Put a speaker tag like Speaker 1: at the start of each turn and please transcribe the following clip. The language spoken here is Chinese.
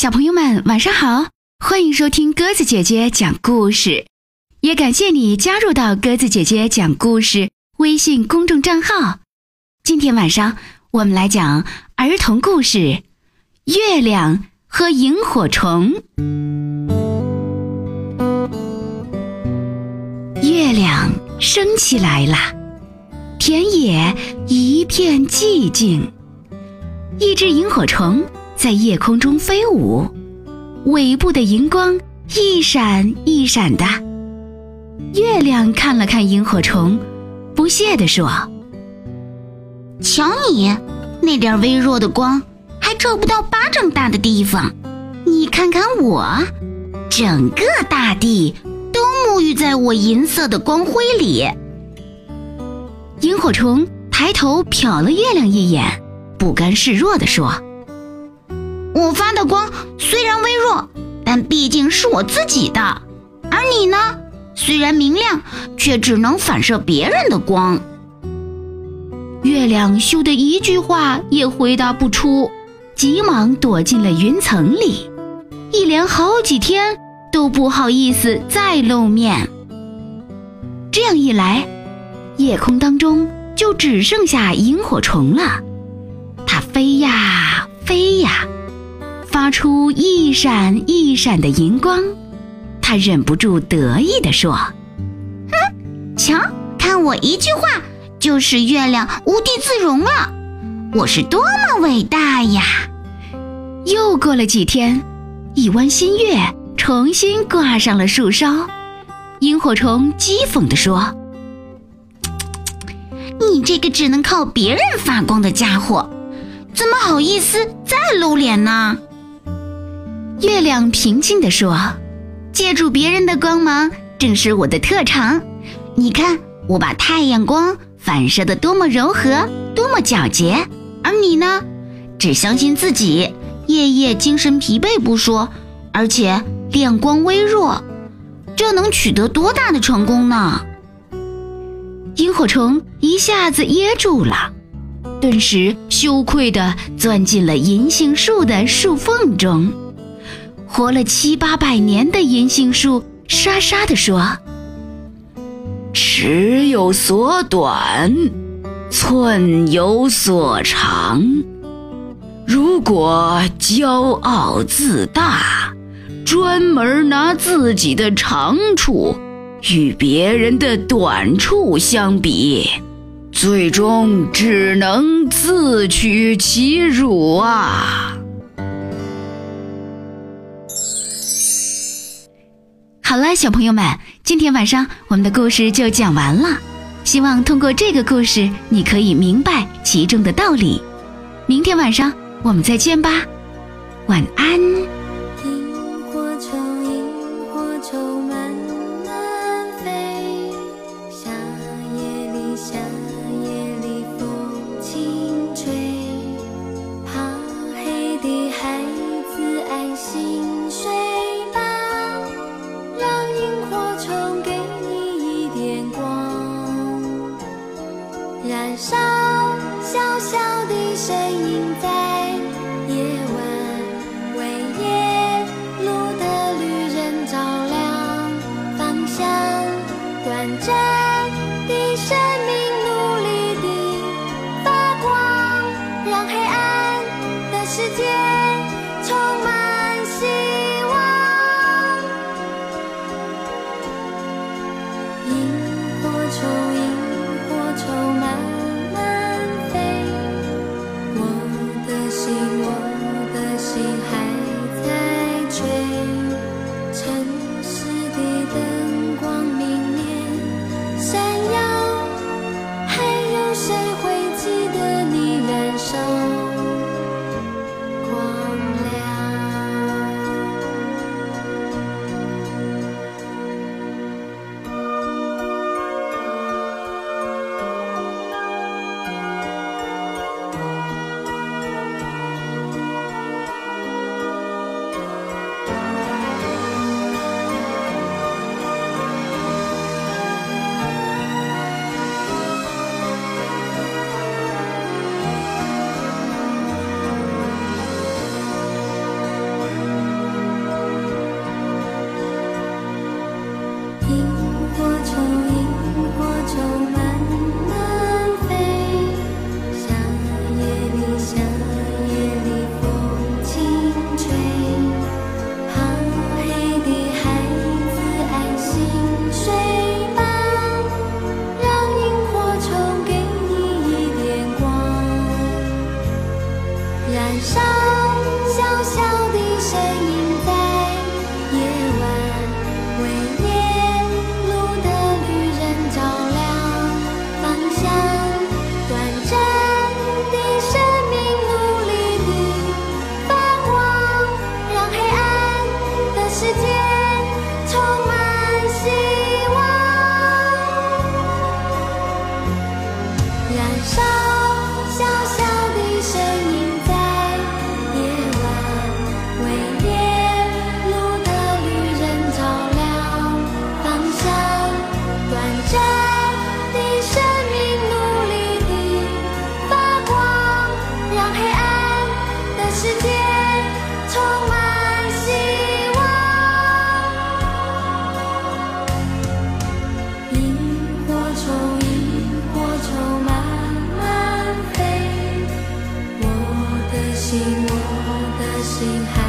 Speaker 1: 小朋友们，晚上好！欢迎收听鸽子姐姐讲故事，也感谢你加入到鸽子姐姐讲故事微信公众账号。今天晚上我们来讲儿童故事《月亮和萤火虫》。月亮升起来了，田野一片寂静，一只萤火虫。在夜空中飞舞，尾部的荧光一闪一闪的。月亮看了看萤火虫，不屑地说：“
Speaker 2: 瞧你那点微弱的光，还照不到巴掌大的地方。你看看我，整个大地都沐浴在我银色的光辉里。”
Speaker 1: 萤火虫抬头瞟了月亮一眼，不甘示弱地说。
Speaker 2: 我发的光虽然微弱，但毕竟是我自己的。而你呢，虽然明亮，却只能反射别人的光。
Speaker 1: 月亮羞得一句话也回答不出，急忙躲进了云层里，一连好几天都不好意思再露面。这样一来，夜空当中就只剩下萤火虫了。它飞呀飞呀。发出一闪一闪的银光，他忍不住得意地说：“
Speaker 2: 哼，瞧，看我一句话就使月亮无地自容了，我是多么伟大呀！”
Speaker 1: 又过了几天，一弯新月重新挂上了树梢，萤火虫讥讽地说：“
Speaker 2: 你这个只能靠别人发光的家伙，怎么好意思再露脸呢？”
Speaker 1: 月亮平静地说：“
Speaker 2: 借助别人的光芒，正是我的特长。你看，我把太阳光反射的多么柔和，多么皎洁。而你呢，只相信自己，夜夜精神疲惫不说，而且亮光微弱，这能取得多大的成功呢？”
Speaker 1: 萤火虫一下子噎住了，顿时羞愧地钻进了银杏树的树缝中。活了七八百年的银杏树沙沙地说：“
Speaker 3: 尺有所短，寸有所长。如果骄傲自大，专门拿自己的长处与别人的短处相比，最终只能自取其辱啊！”
Speaker 1: 小朋友们，今天晚上我们的故事就讲完了。希望通过这个故事，你可以明白其中的道理。明天晚上我们再见吧，晚安。
Speaker 4: 萤火虫慢慢飞，我 You. 寂寞的心还